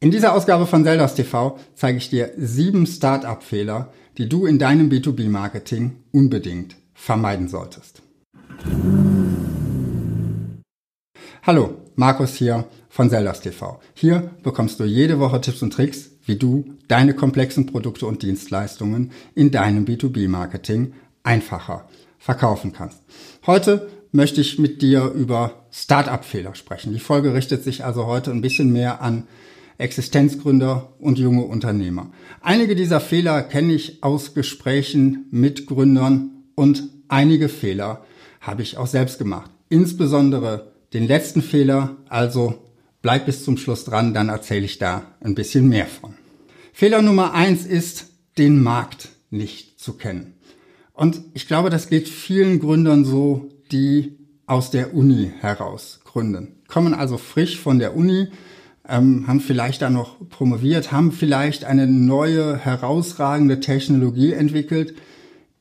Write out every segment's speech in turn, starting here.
In dieser Ausgabe von Zeldas TV zeige ich dir sieben Start-up-Fehler, die du in deinem B2B-Marketing unbedingt vermeiden solltest. Hallo, Markus hier von Zeldas TV. Hier bekommst du jede Woche Tipps und Tricks, wie du deine komplexen Produkte und Dienstleistungen in deinem B2B-Marketing einfacher verkaufen kannst. Heute möchte ich mit dir über Start-up-Fehler sprechen. Die Folge richtet sich also heute ein bisschen mehr an Existenzgründer und junge Unternehmer. Einige dieser Fehler kenne ich aus Gesprächen mit Gründern und einige Fehler habe ich auch selbst gemacht. Insbesondere den letzten Fehler, also bleib bis zum Schluss dran, dann erzähle ich da ein bisschen mehr von. Fehler Nummer eins ist, den Markt nicht zu kennen. Und ich glaube, das geht vielen Gründern so, die aus der Uni heraus gründen. Kommen also frisch von der Uni, ähm, haben vielleicht da noch promoviert, haben vielleicht eine neue, herausragende Technologie entwickelt,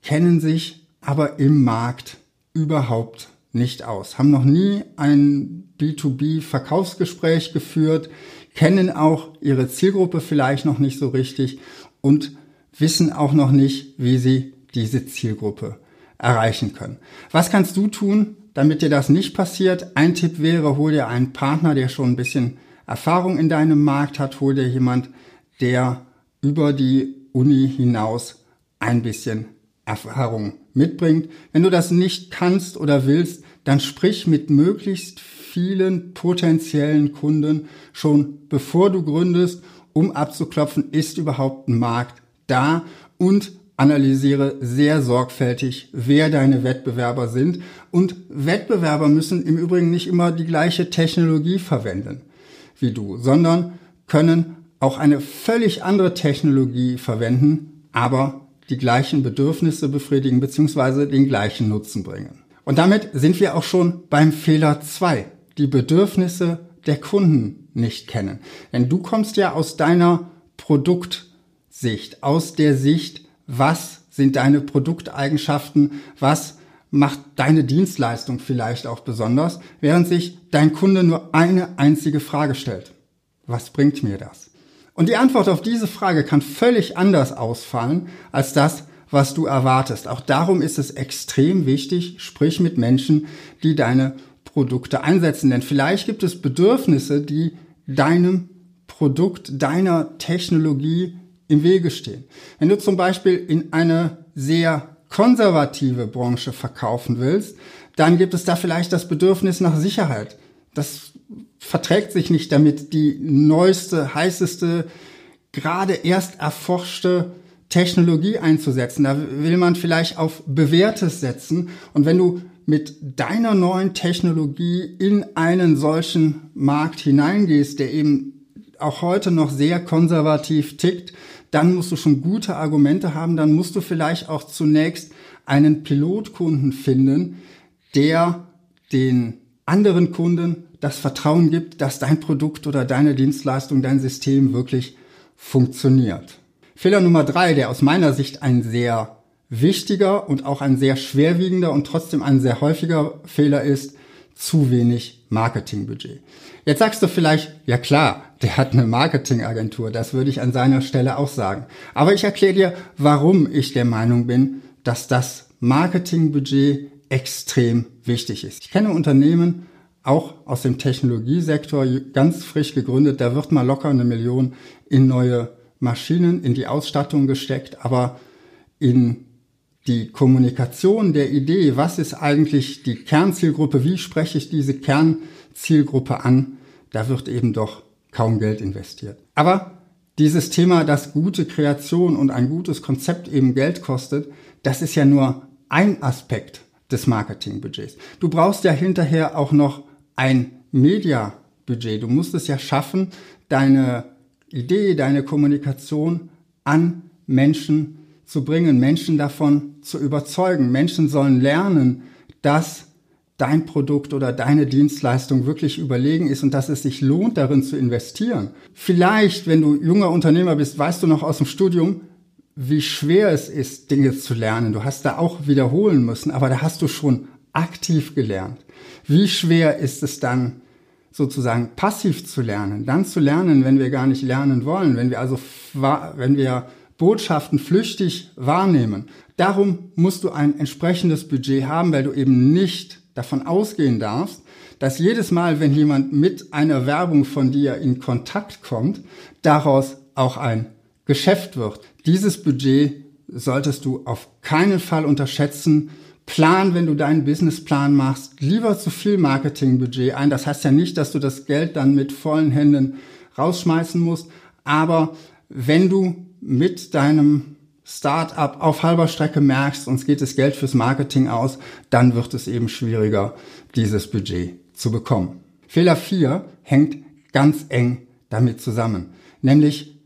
kennen sich aber im Markt überhaupt nicht aus, haben noch nie ein B2B-Verkaufsgespräch geführt, kennen auch ihre Zielgruppe vielleicht noch nicht so richtig und wissen auch noch nicht, wie sie diese Zielgruppe erreichen können. Was kannst du tun, damit dir das nicht passiert? Ein Tipp wäre, hol dir einen Partner, der schon ein bisschen Erfahrung in deinem Markt hat, hol dir jemand, der über die Uni hinaus ein bisschen Erfahrung mitbringt. Wenn du das nicht kannst oder willst, dann sprich mit möglichst vielen potenziellen Kunden schon bevor du gründest, um abzuklopfen, ist überhaupt ein Markt da und analysiere sehr sorgfältig, wer deine Wettbewerber sind. Und Wettbewerber müssen im Übrigen nicht immer die gleiche Technologie verwenden wie du, sondern können auch eine völlig andere Technologie verwenden, aber die gleichen Bedürfnisse befriedigen bzw. den gleichen Nutzen bringen. Und damit sind wir auch schon beim Fehler zwei: die Bedürfnisse der Kunden nicht kennen. Denn du kommst ja aus deiner Produktsicht, aus der Sicht, was sind deine Produkteigenschaften, was macht deine Dienstleistung vielleicht auch besonders, während sich dein Kunde nur eine einzige Frage stellt. Was bringt mir das? Und die Antwort auf diese Frage kann völlig anders ausfallen als das, was du erwartest. Auch darum ist es extrem wichtig, sprich mit Menschen, die deine Produkte einsetzen. Denn vielleicht gibt es Bedürfnisse, die deinem Produkt, deiner Technologie im Wege stehen. Wenn du zum Beispiel in eine sehr konservative Branche verkaufen willst, dann gibt es da vielleicht das Bedürfnis nach Sicherheit. Das verträgt sich nicht damit, die neueste, heißeste, gerade erst erforschte Technologie einzusetzen. Da will man vielleicht auf bewährtes setzen. Und wenn du mit deiner neuen Technologie in einen solchen Markt hineingehst, der eben auch heute noch sehr konservativ tickt, dann musst du schon gute Argumente haben, dann musst du vielleicht auch zunächst einen Pilotkunden finden, der den anderen Kunden das Vertrauen gibt, dass dein Produkt oder deine Dienstleistung, dein System wirklich funktioniert. Fehler Nummer drei, der aus meiner Sicht ein sehr wichtiger und auch ein sehr schwerwiegender und trotzdem ein sehr häufiger Fehler ist, zu wenig Marketingbudget. Jetzt sagst du vielleicht, ja klar, der hat eine Marketingagentur, das würde ich an seiner Stelle auch sagen. Aber ich erkläre dir, warum ich der Meinung bin, dass das Marketingbudget extrem wichtig ist. Ich kenne Unternehmen, auch aus dem Technologiesektor, ganz frisch gegründet, da wird mal locker eine Million in neue Maschinen, in die Ausstattung gesteckt, aber in die Kommunikation der Idee, was ist eigentlich die Kernzielgruppe, wie spreche ich diese Kernzielgruppe an, da wird eben doch kaum Geld investiert. Aber dieses Thema, dass gute Kreation und ein gutes Konzept eben Geld kostet, das ist ja nur ein Aspekt des Marketingbudgets. Du brauchst ja hinterher auch noch ein Mediabudget. Du musst es ja schaffen, deine Idee, deine Kommunikation an Menschen zu bringen, Menschen davon zu überzeugen. Menschen sollen lernen, dass dein Produkt oder deine Dienstleistung wirklich überlegen ist und dass es sich lohnt, darin zu investieren. Vielleicht, wenn du junger Unternehmer bist, weißt du noch aus dem Studium, wie schwer es ist, Dinge zu lernen. Du hast da auch wiederholen müssen, aber da hast du schon aktiv gelernt. Wie schwer ist es dann, sozusagen passiv zu lernen, dann zu lernen, wenn wir gar nicht lernen wollen, wenn wir also, wenn wir Botschaften flüchtig wahrnehmen. Darum musst du ein entsprechendes Budget haben, weil du eben nicht davon ausgehen darfst, dass jedes Mal, wenn jemand mit einer Werbung von dir in Kontakt kommt, daraus auch ein Geschäft wird. Dieses Budget solltest du auf keinen Fall unterschätzen. Plan, wenn du deinen Businessplan machst, lieber zu viel Marketingbudget ein. Das heißt ja nicht, dass du das Geld dann mit vollen Händen rausschmeißen musst. Aber wenn du mit deinem Startup auf halber Strecke merkst, uns geht das Geld fürs Marketing aus, dann wird es eben schwieriger, dieses Budget zu bekommen. Fehler 4 hängt ganz eng damit zusammen, nämlich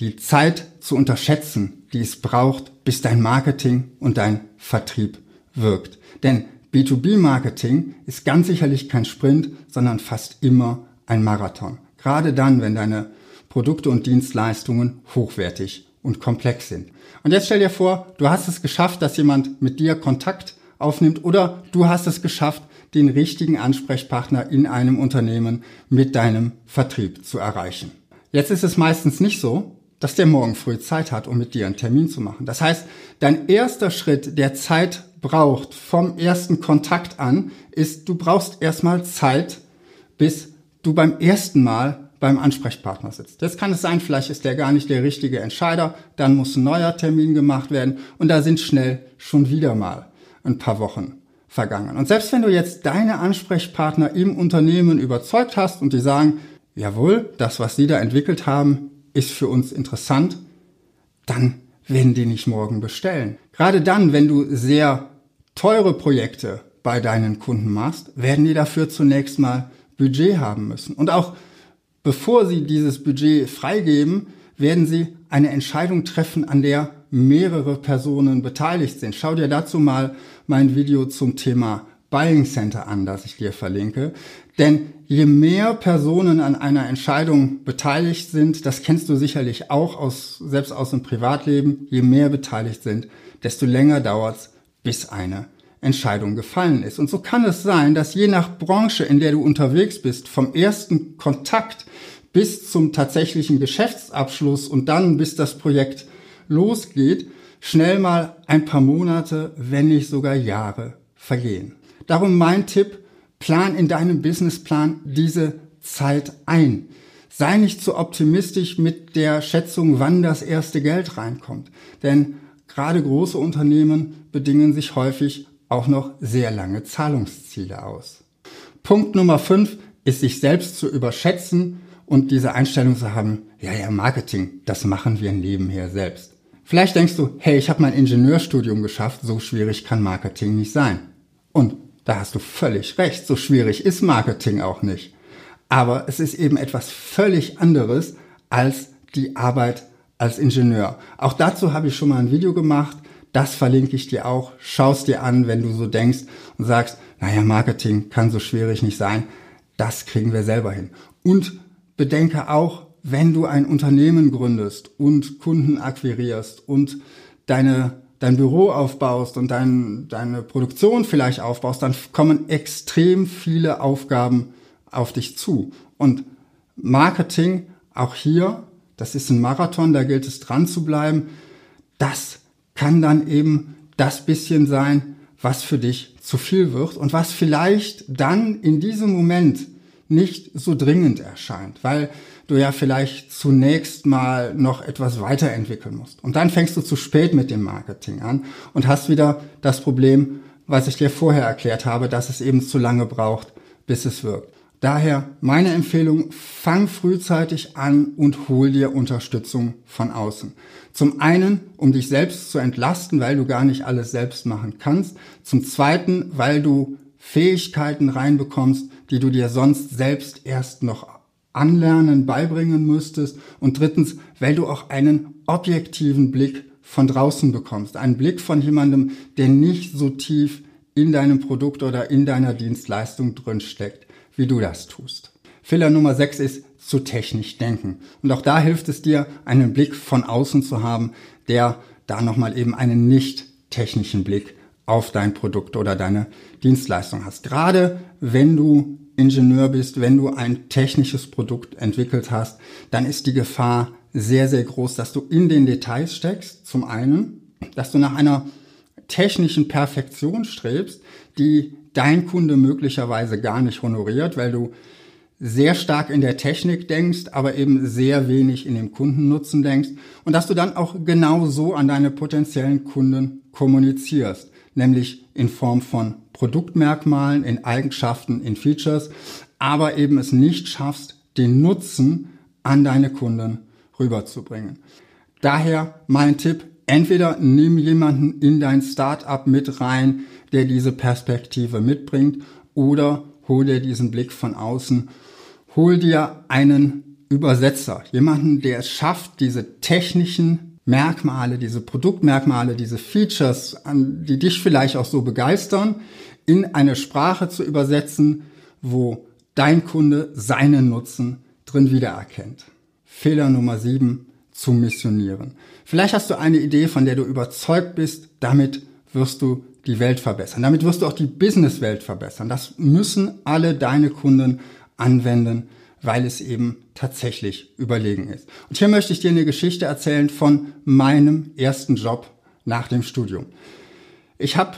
die Zeit zu unterschätzen, die es braucht, bis dein Marketing und dein Vertrieb wirkt. Denn B2B-Marketing ist ganz sicherlich kein Sprint, sondern fast immer ein Marathon. Gerade dann, wenn deine Produkte und Dienstleistungen hochwertig und komplex sind. Und jetzt stell dir vor, du hast es geschafft, dass jemand mit dir Kontakt aufnimmt oder du hast es geschafft, den richtigen Ansprechpartner in einem Unternehmen mit deinem Vertrieb zu erreichen. Jetzt ist es meistens nicht so, dass der morgen früh Zeit hat, um mit dir einen Termin zu machen. Das heißt, dein erster Schritt, der Zeit braucht vom ersten Kontakt an, ist, du brauchst erstmal Zeit, bis du beim ersten Mal beim Ansprechpartner sitzt. Jetzt kann es sein, vielleicht ist der gar nicht der richtige Entscheider, dann muss ein neuer Termin gemacht werden und da sind schnell schon wieder mal ein paar Wochen vergangen. Und selbst wenn du jetzt deine Ansprechpartner im Unternehmen überzeugt hast und die sagen, jawohl, das, was sie da entwickelt haben, ist für uns interessant, dann werden die nicht morgen bestellen. Gerade dann, wenn du sehr teure Projekte bei deinen Kunden machst, werden die dafür zunächst mal Budget haben müssen. Und auch bevor sie dieses Budget freigeben, werden sie eine Entscheidung treffen, an der mehrere Personen beteiligt sind. Schau dir dazu mal mein Video zum Thema Buying Center an, das ich dir verlinke. Denn je mehr Personen an einer Entscheidung beteiligt sind, das kennst du sicherlich auch aus, selbst aus dem Privatleben, je mehr beteiligt sind, desto länger dauert's, bis eine Entscheidung gefallen ist. Und so kann es sein, dass je nach Branche, in der du unterwegs bist, vom ersten Kontakt bis zum tatsächlichen Geschäftsabschluss und dann bis das Projekt losgeht, schnell mal ein paar Monate, wenn nicht sogar Jahre vergehen. Darum mein Tipp, plan in deinem Businessplan diese Zeit ein. Sei nicht zu optimistisch mit der Schätzung, wann das erste Geld reinkommt. Denn gerade große Unternehmen bedingen sich häufig auch noch sehr lange Zahlungsziele aus. Punkt Nummer fünf ist sich selbst zu überschätzen und diese Einstellung zu haben, ja, ja, Marketing, das machen wir nebenher selbst. Vielleicht denkst du, hey, ich habe mein Ingenieurstudium geschafft, so schwierig kann Marketing nicht sein. Und da hast du völlig recht, so schwierig ist Marketing auch nicht. Aber es ist eben etwas völlig anderes als die Arbeit als Ingenieur. Auch dazu habe ich schon mal ein Video gemacht. Das verlinke ich dir auch. Schaust dir an, wenn du so denkst und sagst, naja, Marketing kann so schwierig nicht sein. Das kriegen wir selber hin. Und bedenke auch, wenn du ein Unternehmen gründest und Kunden akquirierst und deine, dein Büro aufbaust und dein, deine Produktion vielleicht aufbaust, dann kommen extrem viele Aufgaben auf dich zu. Und Marketing, auch hier, das ist ein Marathon, da gilt es dran zu bleiben. Das kann dann eben das bisschen sein, was für dich zu viel wird und was vielleicht dann in diesem Moment nicht so dringend erscheint, weil du ja vielleicht zunächst mal noch etwas weiterentwickeln musst. Und dann fängst du zu spät mit dem Marketing an und hast wieder das Problem, was ich dir vorher erklärt habe, dass es eben zu lange braucht, bis es wirkt. Daher meine Empfehlung, fang frühzeitig an und hol dir Unterstützung von außen. Zum einen, um dich selbst zu entlasten, weil du gar nicht alles selbst machen kannst. Zum zweiten, weil du Fähigkeiten reinbekommst, die du dir sonst selbst erst noch anlernen, beibringen müsstest. Und drittens, weil du auch einen objektiven Blick von draußen bekommst. Einen Blick von jemandem, der nicht so tief in deinem Produkt oder in deiner Dienstleistung drin steckt, wie du das tust. Fehler Nummer 6 ist zu technisch denken. Und auch da hilft es dir, einen Blick von außen zu haben, der da nochmal eben einen nicht technischen Blick auf dein Produkt oder deine Dienstleistung hast. Gerade wenn du Ingenieur bist, wenn du ein technisches Produkt entwickelt hast, dann ist die Gefahr sehr, sehr groß, dass du in den Details steckst, zum einen, dass du nach einer technischen Perfektion strebst, die dein Kunde möglicherweise gar nicht honoriert, weil du sehr stark in der Technik denkst, aber eben sehr wenig in dem Kundennutzen denkst und dass du dann auch genau so an deine potenziellen Kunden kommunizierst, nämlich in Form von Produktmerkmalen, in Eigenschaften, in Features, aber eben es nicht schaffst, den Nutzen an deine Kunden rüberzubringen. Daher mein Tipp, entweder nimm jemanden in dein Startup mit rein, der diese Perspektive mitbringt, oder hol dir diesen Blick von außen hol dir einen Übersetzer, jemanden, der es schafft, diese technischen Merkmale, diese Produktmerkmale, diese Features, die dich vielleicht auch so begeistern, in eine Sprache zu übersetzen, wo dein Kunde seinen Nutzen drin wiedererkennt. Fehler Nummer sieben, zu missionieren. Vielleicht hast du eine Idee, von der du überzeugt bist, damit wirst du die Welt verbessern. Damit wirst du auch die Businesswelt verbessern. Das müssen alle deine Kunden anwenden, weil es eben tatsächlich überlegen ist. Und hier möchte ich dir eine Geschichte erzählen von meinem ersten Job nach dem Studium. Ich habe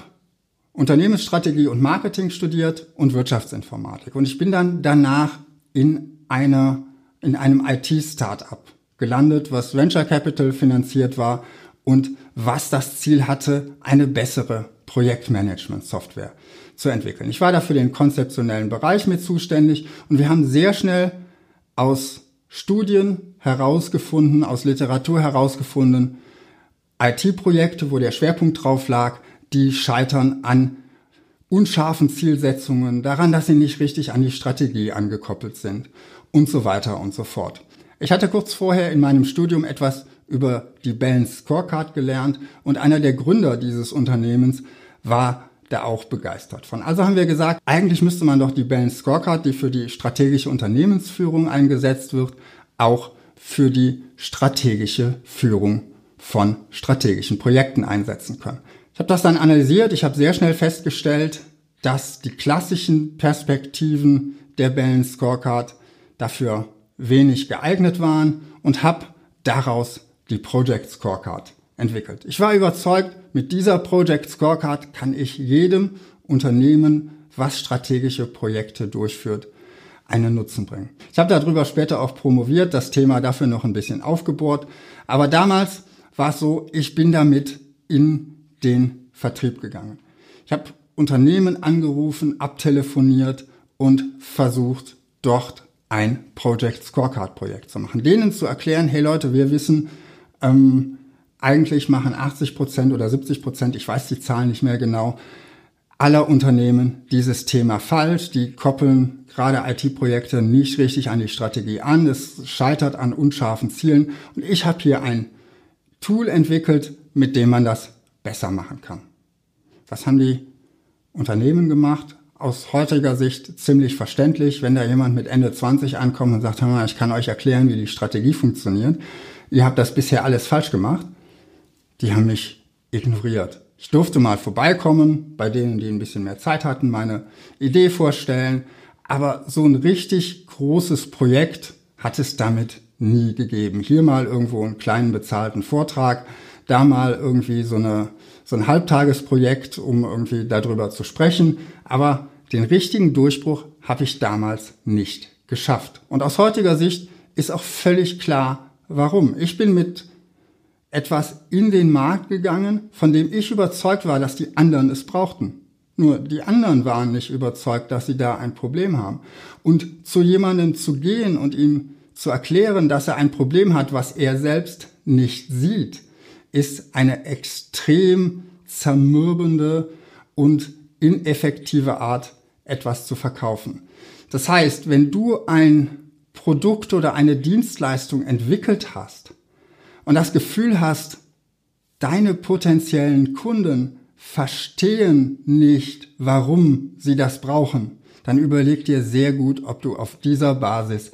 Unternehmensstrategie und Marketing studiert und Wirtschaftsinformatik. Und ich bin dann danach in einer, in einem IT-Startup gelandet, was Venture Capital finanziert war und was das Ziel hatte, eine bessere Projektmanagement-Software zu entwickeln. Ich war da für den konzeptionellen Bereich mit zuständig und wir haben sehr schnell aus Studien herausgefunden, aus Literatur herausgefunden, IT-Projekte, wo der Schwerpunkt drauf lag, die scheitern an unscharfen Zielsetzungen, daran, dass sie nicht richtig an die Strategie angekoppelt sind und so weiter und so fort. Ich hatte kurz vorher in meinem Studium etwas über die Balance Scorecard gelernt und einer der Gründer dieses Unternehmens war da auch begeistert von. Also haben wir gesagt, eigentlich müsste man doch die Balance Scorecard, die für die strategische Unternehmensführung eingesetzt wird, auch für die strategische Führung von strategischen Projekten einsetzen können. Ich habe das dann analysiert, ich habe sehr schnell festgestellt, dass die klassischen Perspektiven der Balance Scorecard dafür wenig geeignet waren und habe daraus die Project Scorecard entwickelt. Ich war überzeugt, mit dieser Project Scorecard kann ich jedem Unternehmen, was strategische Projekte durchführt, einen Nutzen bringen. Ich habe darüber später auch promoviert, das Thema dafür noch ein bisschen aufgebohrt. Aber damals war es so, ich bin damit in den Vertrieb gegangen. Ich habe Unternehmen angerufen, abtelefoniert und versucht, dort ein Project Scorecard Projekt zu machen. Denen zu erklären, hey Leute, wir wissen, ähm, eigentlich machen 80 Prozent oder 70 Prozent, ich weiß die Zahlen nicht mehr genau, aller Unternehmen dieses Thema falsch. Die koppeln gerade IT-Projekte nicht richtig an die Strategie an. Es scheitert an unscharfen Zielen. Und ich habe hier ein Tool entwickelt, mit dem man das besser machen kann. Was haben die Unternehmen gemacht? Aus heutiger Sicht ziemlich verständlich, wenn da jemand mit Ende 20 ankommt und sagt, ich kann euch erklären, wie die Strategie funktioniert. Ihr habt das bisher alles falsch gemacht die haben mich ignoriert. Ich durfte mal vorbeikommen, bei denen, die ein bisschen mehr Zeit hatten, meine Idee vorstellen, aber so ein richtig großes Projekt hat es damit nie gegeben. Hier mal irgendwo einen kleinen bezahlten Vortrag, da mal irgendwie so, eine, so ein Halbtagesprojekt, um irgendwie darüber zu sprechen, aber den richtigen Durchbruch habe ich damals nicht geschafft. Und aus heutiger Sicht ist auch völlig klar, warum. Ich bin mit etwas in den Markt gegangen, von dem ich überzeugt war, dass die anderen es brauchten. Nur die anderen waren nicht überzeugt, dass sie da ein Problem haben. Und zu jemandem zu gehen und ihm zu erklären, dass er ein Problem hat, was er selbst nicht sieht, ist eine extrem zermürbende und ineffektive Art, etwas zu verkaufen. Das heißt, wenn du ein Produkt oder eine Dienstleistung entwickelt hast, und das Gefühl hast, deine potenziellen Kunden verstehen nicht, warum sie das brauchen, dann überleg dir sehr gut, ob du auf dieser Basis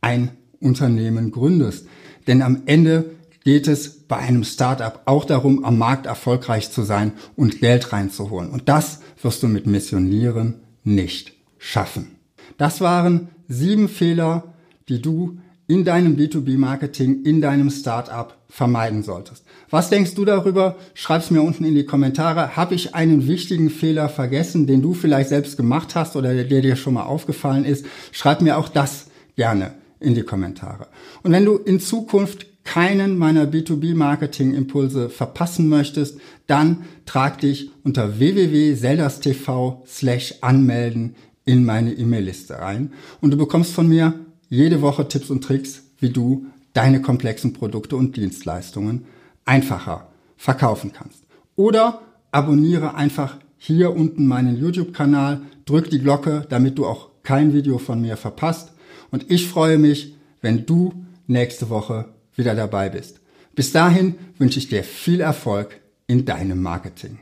ein Unternehmen gründest. Denn am Ende geht es bei einem Startup auch darum, am Markt erfolgreich zu sein und Geld reinzuholen. Und das wirst du mit Missionieren nicht schaffen. Das waren sieben Fehler, die du in deinem B2B-Marketing, in deinem Startup vermeiden solltest. Was denkst du darüber? Schreib's mir unten in die Kommentare. Habe ich einen wichtigen Fehler vergessen, den du vielleicht selbst gemacht hast oder der dir schon mal aufgefallen ist? Schreib mir auch das gerne in die Kommentare. Und wenn du in Zukunft keinen meiner B2B-Marketing-Impulse verpassen möchtest, dann trag dich unter www.seldastv slash anmelden in meine E-Mail-Liste ein und du bekommst von mir jede Woche Tipps und Tricks, wie du deine komplexen Produkte und Dienstleistungen einfacher verkaufen kannst. Oder abonniere einfach hier unten meinen YouTube-Kanal, drück die Glocke, damit du auch kein Video von mir verpasst. Und ich freue mich, wenn du nächste Woche wieder dabei bist. Bis dahin wünsche ich dir viel Erfolg in deinem Marketing.